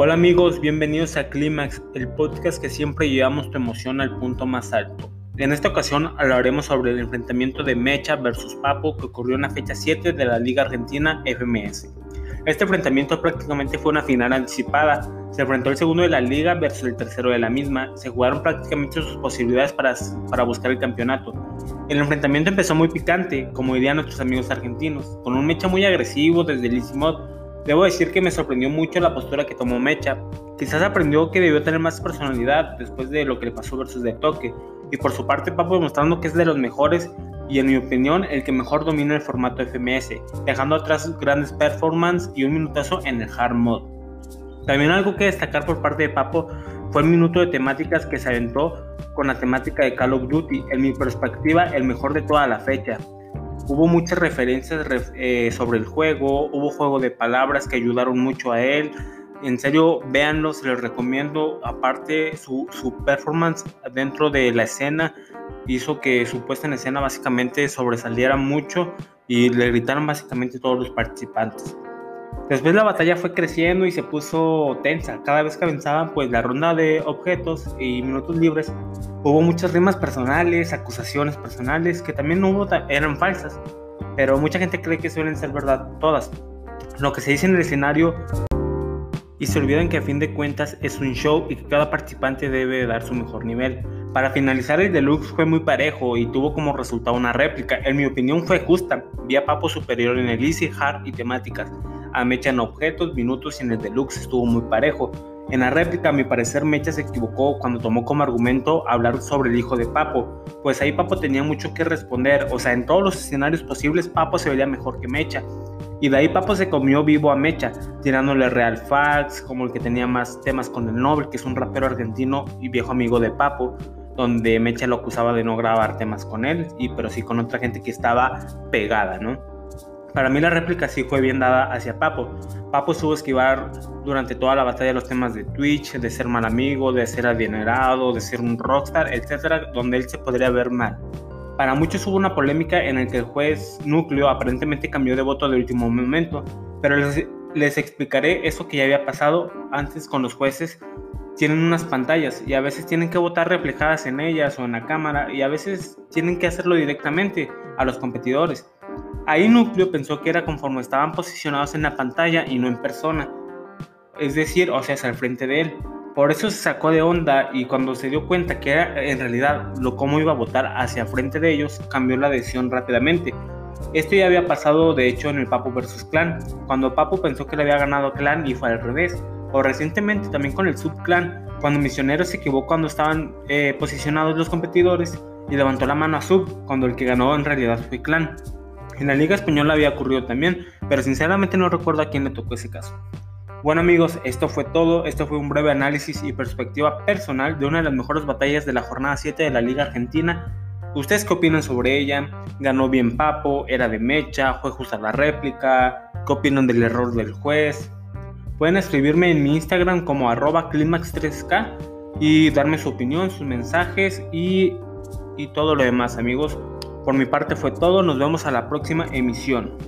Hola amigos, bienvenidos a Clímax, el podcast que siempre llevamos tu emoción al punto más alto. En esta ocasión hablaremos sobre el enfrentamiento de Mecha versus Papo que ocurrió en la fecha 7 de la Liga Argentina FMS. Este enfrentamiento prácticamente fue una final anticipada. Se enfrentó el segundo de la liga versus el tercero de la misma. Se jugaron prácticamente sus posibilidades para, para buscar el campeonato. El enfrentamiento empezó muy picante, como dirían nuestros amigos argentinos, con un Mecha muy agresivo desde el Easy Debo decir que me sorprendió mucho la postura que tomó Mecha. Quizás aprendió que debió tener más personalidad después de lo que le pasó versus de toque. Y por su parte Papo demostrando que es de los mejores y en mi opinión el que mejor domina el formato FMS, dejando atrás grandes performances y un minutazo en el hard mode. También algo que destacar por parte de Papo fue el minuto de temáticas que se aventó con la temática de Call of Duty, en mi perspectiva el mejor de toda la fecha. Hubo muchas referencias eh, sobre el juego, hubo juego de palabras que ayudaron mucho a él. En serio, véanlo, se los recomiendo. Aparte, su, su performance dentro de la escena hizo que su puesta en escena básicamente sobresaliera mucho y le gritaron básicamente todos los participantes. Después la batalla fue creciendo y se puso tensa. Cada vez que avanzaban pues la ronda de objetos y minutos libres, hubo muchas rimas personales, acusaciones personales que también hubo, eran falsas. Pero mucha gente cree que suelen ser verdad todas. Lo que se dice en el escenario y se olvidan que a fin de cuentas es un show y que cada participante debe dar su mejor nivel. Para finalizar el deluxe fue muy parejo y tuvo como resultado una réplica. En mi opinión fue justa. Vi a Papo superior en el easy, hard y temáticas a Mecha en objetos, minutos y en el deluxe estuvo muy parejo. En la réplica, a mi parecer, Mecha se equivocó cuando tomó como argumento hablar sobre el hijo de Papo, pues ahí Papo tenía mucho que responder, o sea, en todos los escenarios posibles Papo se veía mejor que Mecha. Y de ahí Papo se comió vivo a Mecha, tirándole real facts, como el que tenía más temas con el Nobel, que es un rapero argentino y viejo amigo de Papo, donde Mecha lo acusaba de no grabar temas con él, y pero sí con otra gente que estaba pegada, ¿no? Para mí la réplica sí fue bien dada hacia Papo. Papo supo esquivar durante toda la batalla los temas de Twitch, de ser mal amigo, de ser adinerado, de ser un rockstar, etcétera, donde él se podría ver mal. Para muchos hubo una polémica en la que el juez núcleo aparentemente cambió de voto de último momento, pero les, les explicaré eso que ya había pasado antes con los jueces. Tienen unas pantallas y a veces tienen que votar reflejadas en ellas o en la cámara y a veces tienen que hacerlo directamente a los competidores. Ahí Núcleo pensó que era conforme estaban posicionados en la pantalla y no en persona, es decir, o sea, hacia el frente de él. Por eso se sacó de onda y cuando se dio cuenta que era en realidad lo cómo iba a votar hacia frente de ellos, cambió la decisión rápidamente. Esto ya había pasado de hecho en el Papo versus Clan, cuando Papo pensó que le había ganado Clan y fue al revés, o recientemente también con el Subclan, cuando Misionero se equivocó cuando estaban eh, posicionados los competidores y levantó la mano a Sub, cuando el que ganó en realidad fue Clan. En la Liga Española había ocurrido también, pero sinceramente no recuerdo a quién le tocó ese caso. Bueno amigos, esto fue todo, esto fue un breve análisis y perspectiva personal de una de las mejores batallas de la jornada 7 de la Liga Argentina. ¿Ustedes qué opinan sobre ella? ¿Ganó bien Papo? ¿Era de mecha? ¿Fue justa la réplica? ¿Qué opinan del error del juez? Pueden escribirme en mi Instagram como arroba climax3k y darme su opinión, sus mensajes y, y todo lo demás amigos. Por mi parte fue todo, nos vemos a la próxima emisión.